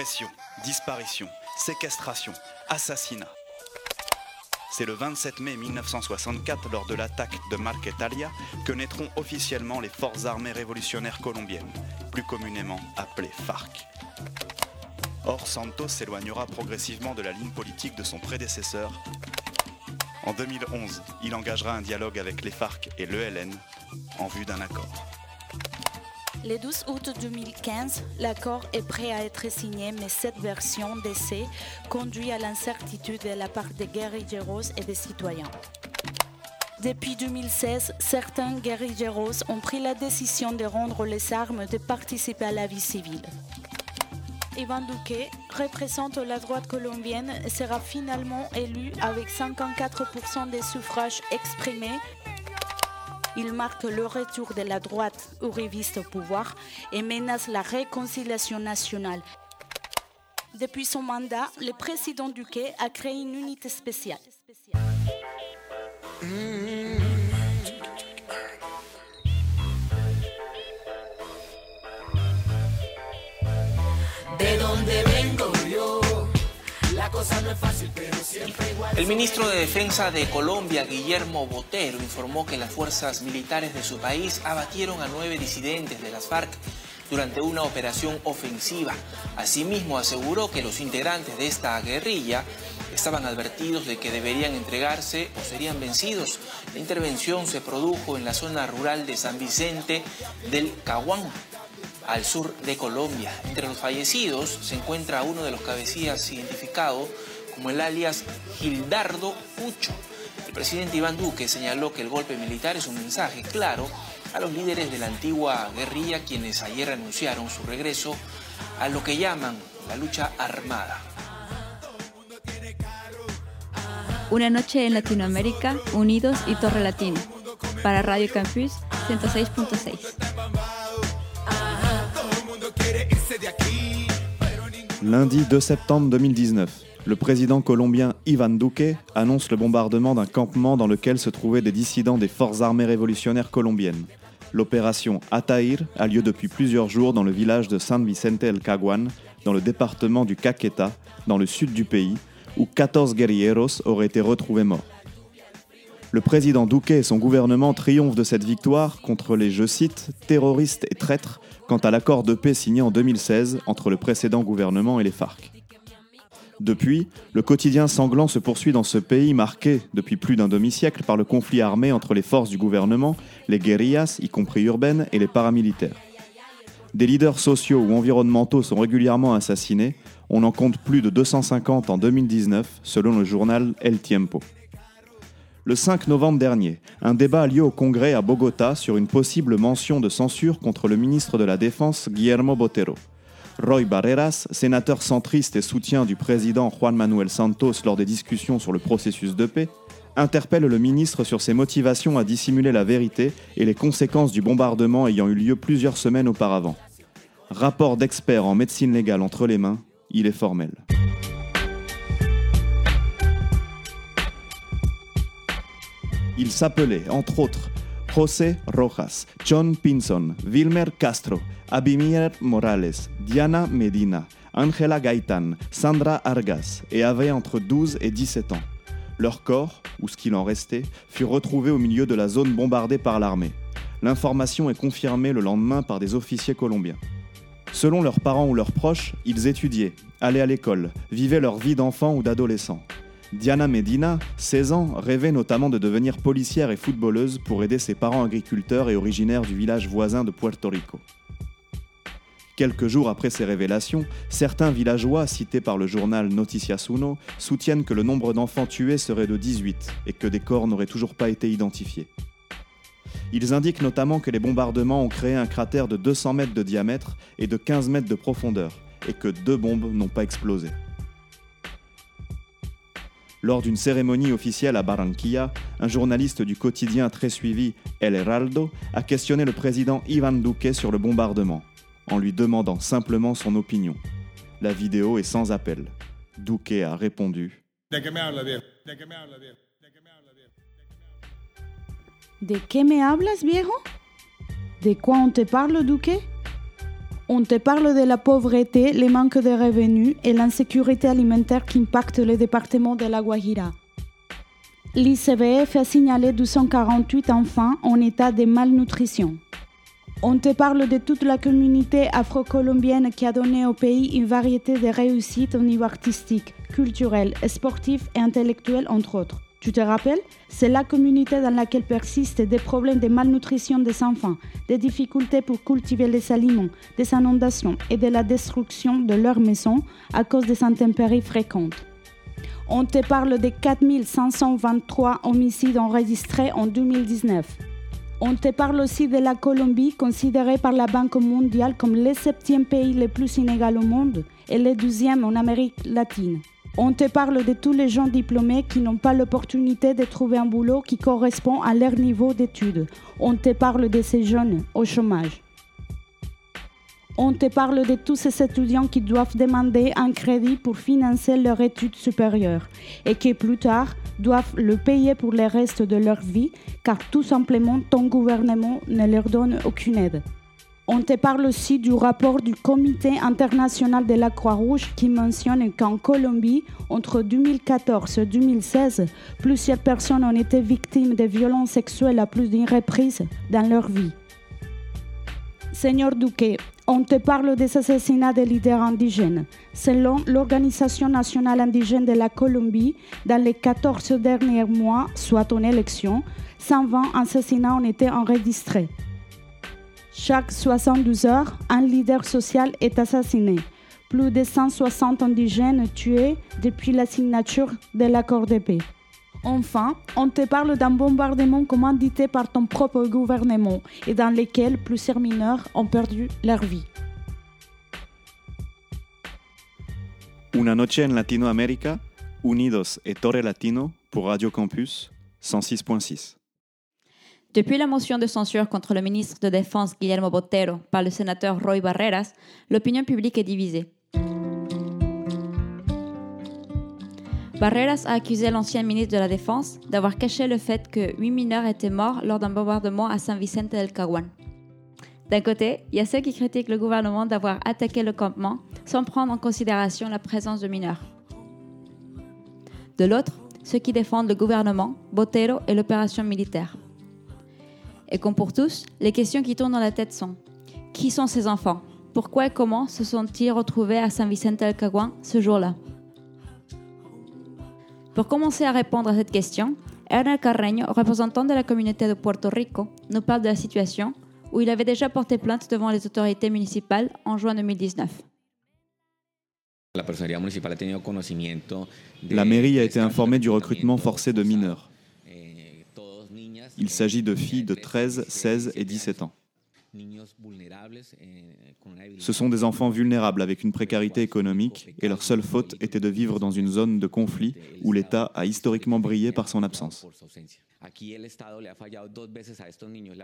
Pression, disparition, séquestration, assassinat. C'est le 27 mai 1964, lors de l'attaque de Marquetalia, que naîtront officiellement les Forces armées révolutionnaires colombiennes, plus communément appelées FARC. Or, Santos s'éloignera progressivement de la ligne politique de son prédécesseur. En 2011, il engagera un dialogue avec les FARC et l'ELN en vue d'un accord. Le 12 août 2015, l'accord est prêt à être signé, mais cette version d'essai conduit à l'incertitude de la part des guerrilleros et des citoyens. Depuis 2016, certains guerrilleros ont pris la décision de rendre les armes de participer à la vie civile. Ivan Duque représente la droite colombienne et sera finalement élu avec 54% des suffrages exprimés il marque le retour de la droite uribiste au pouvoir et menace la réconciliation nationale. Depuis son mandat, le président Duque a créé une unité spéciale. El ministro de Defensa de Colombia, Guillermo Botero, informó que las fuerzas militares de su país abatieron a nueve disidentes de las FARC durante una operación ofensiva. Asimismo, aseguró que los integrantes de esta guerrilla estaban advertidos de que deberían entregarse o serían vencidos. La intervención se produjo en la zona rural de San Vicente del Caguán, al sur de Colombia. Entre los fallecidos se encuentra uno de los cabecillas identificado como el alias Gildardo Pucho. El presidente Iván Duque señaló que el golpe militar es un mensaje claro a los líderes de la antigua guerrilla quienes ayer anunciaron su regreso a lo que llaman la lucha armada. Una noche en Latinoamérica, Unidos y Torre Latino. Para Radio Campus 106.6. Lundi 2 septembre 2019, le président colombien Ivan Duque annonce le bombardement d'un campement dans lequel se trouvaient des dissidents des forces armées révolutionnaires colombiennes. L'opération Ataïr a lieu depuis plusieurs jours dans le village de San Vicente el Caguán, dans le département du Caqueta, dans le sud du pays, où 14 guerrilleros auraient été retrouvés morts. Le président Duque et son gouvernement triomphent de cette victoire contre les, je cite, terroristes et traîtres quant à l'accord de paix signé en 2016 entre le précédent gouvernement et les FARC. Depuis, le quotidien sanglant se poursuit dans ce pays marqué depuis plus d'un demi-siècle par le conflit armé entre les forces du gouvernement, les guérillas, y compris urbaines, et les paramilitaires. Des leaders sociaux ou environnementaux sont régulièrement assassinés, on en compte plus de 250 en 2019 selon le journal El Tiempo. Le 5 novembre dernier, un débat a lieu au Congrès à Bogota sur une possible mention de censure contre le ministre de la Défense Guillermo Botero. Roy Barreras, sénateur centriste et soutien du président Juan Manuel Santos lors des discussions sur le processus de paix, interpelle le ministre sur ses motivations à dissimuler la vérité et les conséquences du bombardement ayant eu lieu plusieurs semaines auparavant. Rapport d'experts en médecine légale entre les mains, il est formel. Il s'appelait, entre autres, José Rojas, John Pinson, Wilmer Castro, Abimir Morales, Diana Medina, Angela Gaitan, Sandra Argas et avait entre 12 et 17 ans. Leur corps, ou ce qu'il en restait, fut retrouvé au milieu de la zone bombardée par l'armée. L'information est confirmée le lendemain par des officiers colombiens. Selon leurs parents ou leurs proches, ils étudiaient, allaient à l'école, vivaient leur vie d'enfant ou d'adolescent. Diana Medina, 16 ans, rêvait notamment de devenir policière et footballeuse pour aider ses parents agriculteurs et originaires du village voisin de Puerto Rico. Quelques jours après ces révélations, certains villageois cités par le journal Noticias Uno soutiennent que le nombre d'enfants tués serait de 18 et que des corps n'auraient toujours pas été identifiés. Ils indiquent notamment que les bombardements ont créé un cratère de 200 mètres de diamètre et de 15 mètres de profondeur, et que deux bombes n'ont pas explosé. Lors d'une cérémonie officielle à Barranquilla, un journaliste du quotidien très suivi El Heraldo a questionné le président Ivan Duque sur le bombardement, en lui demandant simplement son opinion. La vidéo est sans appel. Duque a répondu ¿De qué me hablas, viejo? ¿De quoi on te parle, Duque? On te parle de la pauvreté, les manques de revenus et l'insécurité alimentaire qui impactent le département de la Guajira. L'ICBF a signalé 248 enfants en état de malnutrition. On te parle de toute la communauté afro-colombienne qui a donné au pays une variété de réussites au niveau artistique, culturel, sportif et intellectuel, entre autres. Tu te rappelles? C'est la communauté dans laquelle persistent des problèmes de malnutrition des enfants, des difficultés pour cultiver les aliments, des inondations et de la destruction de leurs maisons à cause des intempéries fréquentes. On te parle de 4523 homicides enregistrés en 2019. On te parle aussi de la Colombie, considérée par la Banque mondiale comme le septième pays le plus inégal au monde et le douzième en Amérique latine. On te parle de tous les gens diplômés qui n'ont pas l'opportunité de trouver un boulot qui correspond à leur niveau d'études. On te parle de ces jeunes au chômage. On te parle de tous ces étudiants qui doivent demander un crédit pour financer leur études supérieures et qui plus tard doivent le payer pour le reste de leur vie car tout simplement ton gouvernement ne leur donne aucune aide. On te parle aussi du rapport du Comité international de la Croix-Rouge qui mentionne qu'en Colombie, entre 2014 et 2016, plusieurs personnes ont été victimes de violences sexuelles à plus d'une reprise dans leur vie. Seigneur Duque, on te parle des assassinats des leaders indigènes. Selon l'Organisation nationale indigène de la Colombie, dans les 14 derniers mois, soit en élection, 120 assassinats ont été enregistrés. Chaque 72 heures, un leader social est assassiné. Plus de 160 indigènes tués depuis la signature de l'accord de paix. Enfin, on te parle d'un bombardement commandité par ton propre gouvernement et dans lequel plusieurs mineurs ont perdu leur vie. Una noche en Latinoamérica, Unidos et Torre Latino pour Radio Campus 106.6. Depuis la motion de censure contre le ministre de Défense Guillermo Botero par le sénateur Roy Barreras, l'opinion publique est divisée. Barreras a accusé l'ancien ministre de la Défense d'avoir caché le fait que huit mineurs étaient morts lors d'un bombardement à San Vicente del Caguan. D'un côté, il y a ceux qui critiquent le gouvernement d'avoir attaqué le campement sans prendre en considération la présence de mineurs. De l'autre, ceux qui défendent le gouvernement, Botero et l'opération militaire. Et comme pour tous, les questions qui tournent dans la tête sont Qui sont ces enfants? Pourquoi et comment se sont-ils retrouvés à San Vicente del Caguan ce jour-là? Pour commencer à répondre à cette question, Hernán Carreño, représentant de la communauté de Puerto Rico, nous parle de la situation où il avait déjà porté plainte devant les autorités municipales en juin 2019. La mairie a été informée du recrutement forcé de mineurs. Il s'agit de filles de 13, 16 et 17 ans. Ce sont des enfants vulnérables avec une précarité économique et leur seule faute était de vivre dans une zone de conflit où l'État a historiquement brillé par son absence.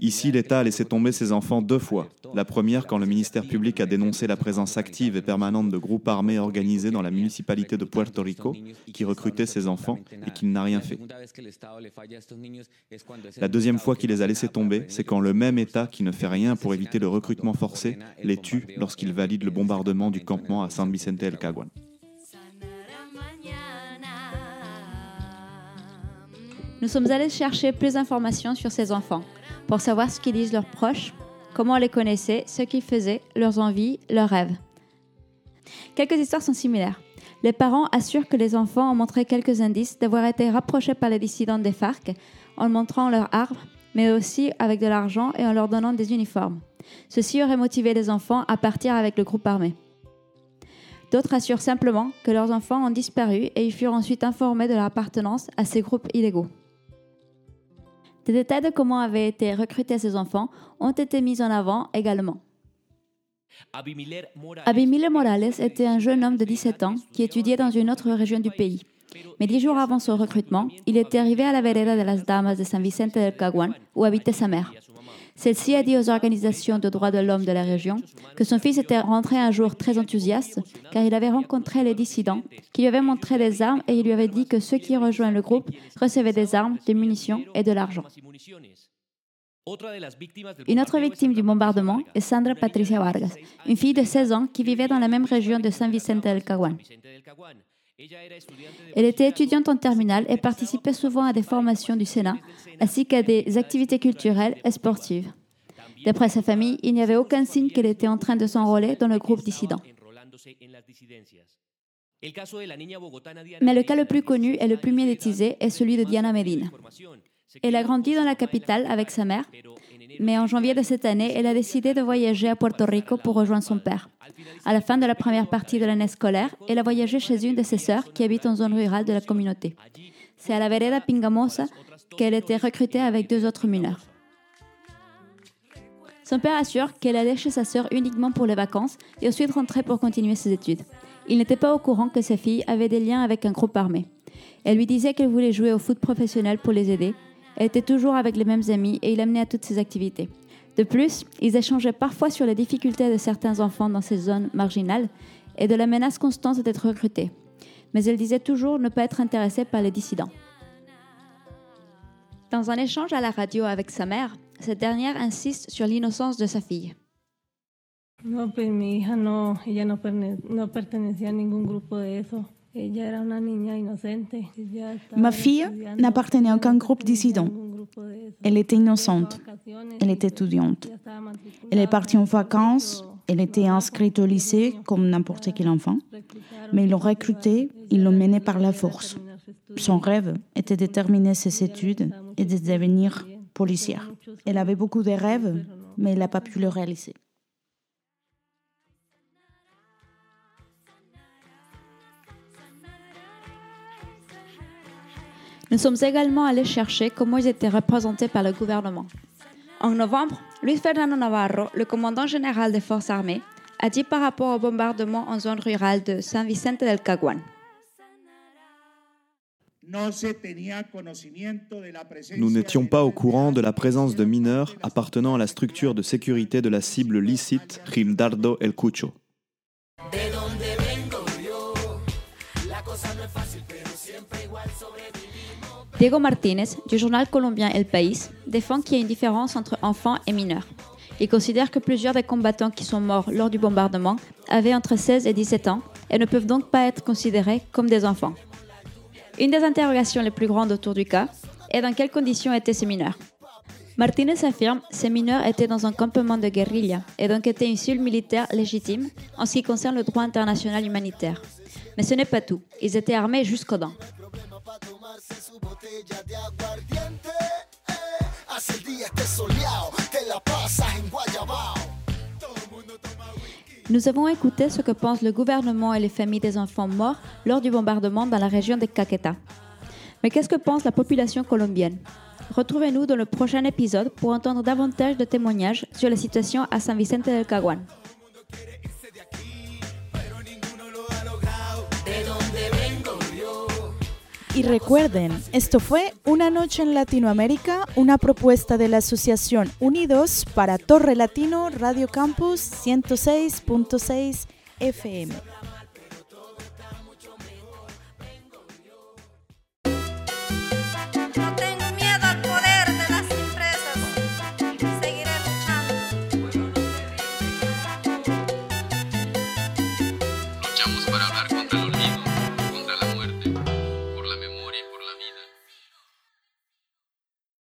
Ici, l'État a laissé tomber ses enfants deux fois. La première quand le ministère public a dénoncé la présence active et permanente de groupes armés organisés dans la municipalité de Puerto Rico qui recrutaient ces enfants et qu'il n'a rien fait. La deuxième fois qu'il les a laissés tomber, c'est quand le même État qui ne fait rien pour éviter le recrutement forcé les tue lorsqu'il valide le bombardement du campement à San Vicente el Caguan. Nous sommes allés chercher plus d'informations sur ces enfants pour savoir ce qu'ils disent leurs proches, comment les connaissaient, ce qu'ils faisaient, leurs envies, leurs rêves. Quelques histoires sont similaires. Les parents assurent que les enfants ont montré quelques indices d'avoir été rapprochés par les dissidents des FARC en montrant leurs armes, mais aussi avec de l'argent et en leur donnant des uniformes. Ceci aurait motivé les enfants à partir avec le groupe armé. D'autres assurent simplement que leurs enfants ont disparu et ils furent ensuite informés de leur appartenance à ces groupes illégaux. Des détails de comment avaient été recrutés ces enfants ont été mis en avant également. Abimile Morales était un jeune homme de 17 ans qui étudiait dans une autre région du pays. Mais dix jours avant son recrutement, il était arrivé à la vereda de las Damas de San Vicente del Caguán, où habitait sa mère. Celle-ci a dit aux organisations de droits de l'homme de la région que son fils était rentré un jour très enthousiaste car il avait rencontré les dissidents qui lui avaient montré des armes et il lui avait dit que ceux qui rejoignent le groupe recevaient des armes, des munitions et de l'argent. Une autre victime du bombardement est Sandra Patricia Vargas, une fille de 16 ans qui vivait dans la même région de San Vicente del Caguán. Elle était étudiante en terminale et participait souvent à des formations du Sénat, ainsi qu'à des activités culturelles et sportives. D'après sa famille, il n'y avait aucun signe qu'elle était en train de s'enrôler dans le groupe dissident. Mais le cas le plus connu et le plus médiatisé est celui de Diana Medina. Elle a grandi dans la capitale avec sa mère, mais en janvier de cette année, elle a décidé de voyager à Puerto Rico pour rejoindre son père. À la fin de la première partie de l'année scolaire, elle a voyagé chez une de ses sœurs qui habite en zone rurale de la communauté. C'est à la vereda Pingamosa qu'elle était recrutée avec deux autres mineurs. Son père assure qu'elle allait chez sa sœur uniquement pour les vacances et ensuite rentrait pour continuer ses études. Il n'était pas au courant que sa fille avait des liens avec un groupe armé. Elle lui disait qu'elle voulait jouer au foot professionnel pour les aider. Elle était toujours avec les mêmes amis et il amenait à toutes ses activités. De plus, ils échangeaient parfois sur les difficultés de certains enfants dans ces zones marginales et de la menace constante d'être recrutés. Mais elle disait toujours ne pas être intéressée par les dissidents. Dans un échange à la radio avec sa mère, cette dernière insiste sur l'innocence de sa fille. No, pues mi hija no, ella no, perne- no pertenecía a ningún grupo de eso. Ella era una niña inocente. Ella estaba Ma fille n'appartenait à aucun groupe dissident. Elle était innocente. Elle était étudiante. Elle est partie en vacances. Elle était inscrite au lycée comme n'importe quel enfant. Mais ils l'ont recrutée, ils l'ont menée par la force. Son rêve était de terminer ses études et de devenir Elle avait beaucoup de rêves, mais elle n'a pas pu le réaliser. Nous sommes également allés chercher comment ils étaient représentés par le gouvernement. En novembre, Luis Fernando Navarro, le commandant général des forces armées, a dit par rapport au bombardement en zone rurale de San Vicente del Caguán. Nous n'étions pas au courant de la présence de mineurs appartenant à la structure de sécurité de la cible licite Gildardo El Cucho. Diego Martínez, du journal colombien El País, défend qu'il y a une différence entre enfants et mineurs. Il considère que plusieurs des combattants qui sont morts lors du bombardement avaient entre 16 et 17 ans et ne peuvent donc pas être considérés comme des enfants. Une des interrogations les plus grandes autour du cas est dans quelles conditions étaient ces mineurs. Martínez affirme que ces mineurs étaient dans un campement de guérilla et donc étaient une cible militaire légitime en ce qui concerne le droit international humanitaire. Mais ce n'est pas tout. Ils étaient armés jusqu'aux dents. Nous avons écouté ce que pensent le gouvernement et les familles des enfants morts lors du bombardement dans la région de Caqueta. Mais qu'est-ce que pense la population colombienne? Retrouvez-nous dans le prochain épisode pour entendre davantage de témoignages sur la situation à San Vicente del Caguán. Y recuerden, esto fue Una Noche en Latinoamérica, una propuesta de la Asociación Unidos para Torre Latino Radio Campus 106.6 FM.